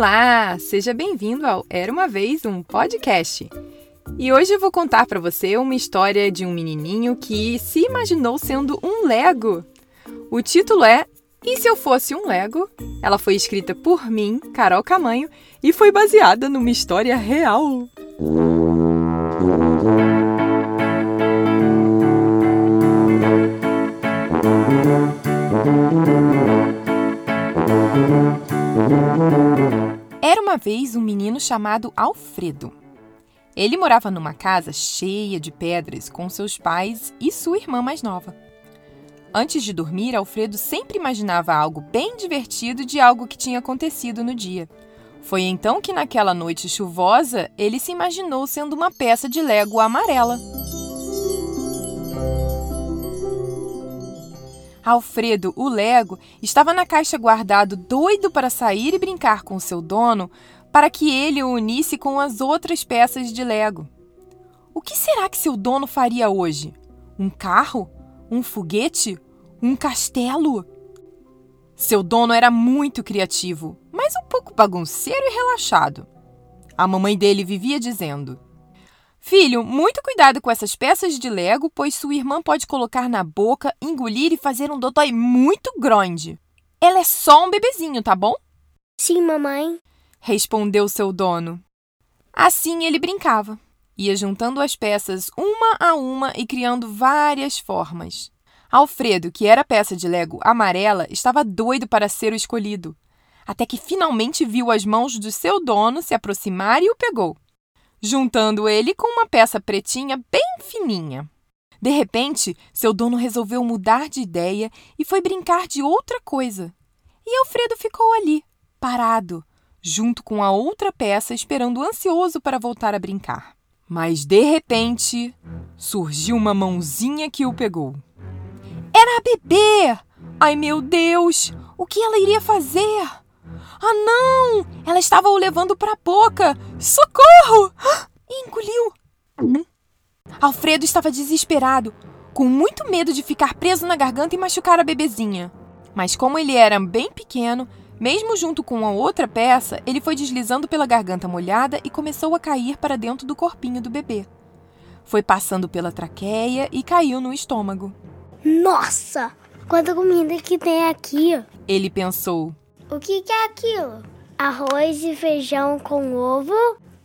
Olá, seja bem-vindo ao Era uma vez um podcast. E hoje eu vou contar para você uma história de um menininho que se imaginou sendo um Lego. O título é E se eu fosse um Lego? Ela foi escrita por mim, Carol Camanho, e foi baseada numa história real. Vez um menino chamado Alfredo. Ele morava numa casa cheia de pedras com seus pais e sua irmã mais nova. Antes de dormir, Alfredo sempre imaginava algo bem divertido de algo que tinha acontecido no dia. Foi então que, naquela noite chuvosa, ele se imaginou sendo uma peça de lego amarela. Alfredo, o Lego, estava na caixa guardado, doido para sair e brincar com seu dono, para que ele o unisse com as outras peças de Lego. O que será que seu dono faria hoje? Um carro? Um foguete? Um castelo? Seu dono era muito criativo, mas um pouco bagunceiro e relaxado. A mamãe dele vivia dizendo: Filho, muito cuidado com essas peças de Lego, pois sua irmã pode colocar na boca, engolir e fazer um dodói muito grande. Ela é só um bebezinho, tá bom? Sim, mamãe. Respondeu seu dono. Assim ele brincava. Ia juntando as peças uma a uma e criando várias formas. Alfredo, que era peça de Lego amarela, estava doido para ser o escolhido. Até que finalmente viu as mãos do seu dono se aproximar e o pegou juntando ele com uma peça pretinha bem fininha. De repente, seu dono resolveu mudar de ideia e foi brincar de outra coisa. E Alfredo ficou ali, parado, junto com a outra peça, esperando ansioso para voltar a brincar. Mas de repente, surgiu uma mãozinha que o pegou. Era a bebê! Ai meu Deus! O que ela iria fazer? Ah, não! Ela estava o levando para a boca! Socorro! E engoliu. Alfredo estava desesperado, com muito medo de ficar preso na garganta e machucar a bebezinha. Mas como ele era bem pequeno, mesmo junto com a outra peça, ele foi deslizando pela garganta molhada e começou a cair para dentro do corpinho do bebê. Foi passando pela traqueia e caiu no estômago. Nossa! Quanta comida que tem aqui! Ele pensou. O que, que é aquilo? Arroz e feijão com ovo?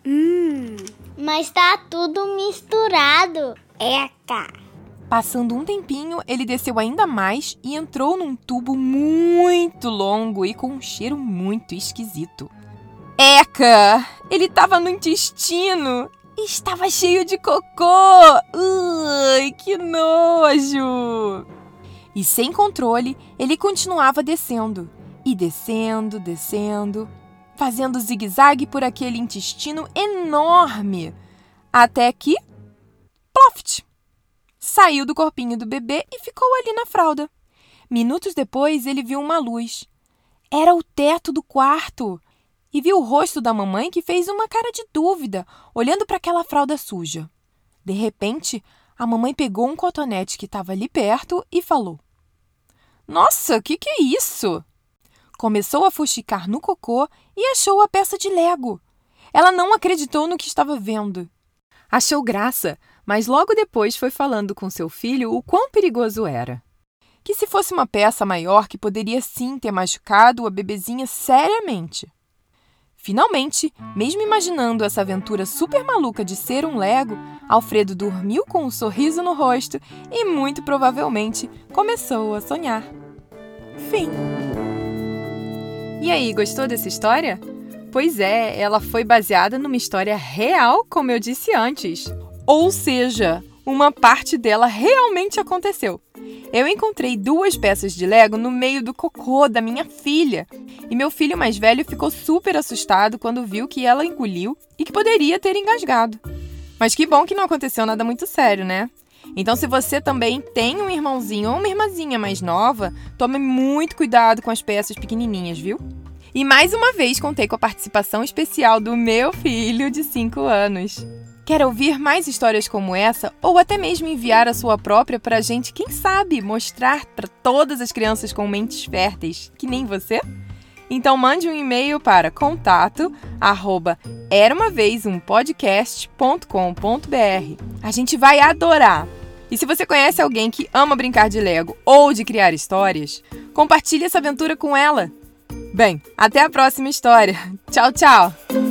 Hum, mas tá tudo misturado. Eca! Passando um tempinho, ele desceu ainda mais e entrou num tubo muito longo e com um cheiro muito esquisito. Eca! Ele estava no intestino estava cheio de cocô! Ui, que nojo! E sem controle, ele continuava descendo e descendo, descendo, fazendo zigue-zague por aquele intestino enorme, até que. Ploft! Saiu do corpinho do bebê e ficou ali na fralda. Minutos depois, ele viu uma luz. Era o teto do quarto. E viu o rosto da mamãe que fez uma cara de dúvida, olhando para aquela fralda suja. De repente, a mamãe pegou um cotonete que estava ali perto e falou: Nossa, o que, que é isso? Começou a fuxicar no cocô e achou a peça de Lego. Ela não acreditou no que estava vendo. Achou graça, mas logo depois foi falando com seu filho o quão perigoso era. Que se fosse uma peça maior que poderia sim ter machucado a bebezinha seriamente. Finalmente, mesmo imaginando essa aventura super maluca de ser um Lego, Alfredo dormiu com um sorriso no rosto e muito provavelmente começou a sonhar. Fim. E aí, gostou dessa história? Pois é, ela foi baseada numa história real, como eu disse antes. Ou seja, uma parte dela realmente aconteceu. Eu encontrei duas peças de Lego no meio do cocô da minha filha. E meu filho mais velho ficou super assustado quando viu que ela engoliu e que poderia ter engasgado. Mas que bom que não aconteceu nada muito sério, né? Então, se você também tem um irmãozinho ou uma irmãzinha mais nova, tome muito cuidado com as peças pequenininhas, viu? E mais uma vez contei com a participação especial do meu filho de 5 anos. Quer ouvir mais histórias como essa ou até mesmo enviar a sua própria para a gente, quem sabe, mostrar para todas as crianças com mentes férteis, que nem você? Então mande um e-mail para contato arroba. A gente vai adorar. E se você conhece alguém que ama brincar de Lego ou de criar histórias, compartilhe essa aventura com ela. Bem, até a próxima história. Tchau, tchau!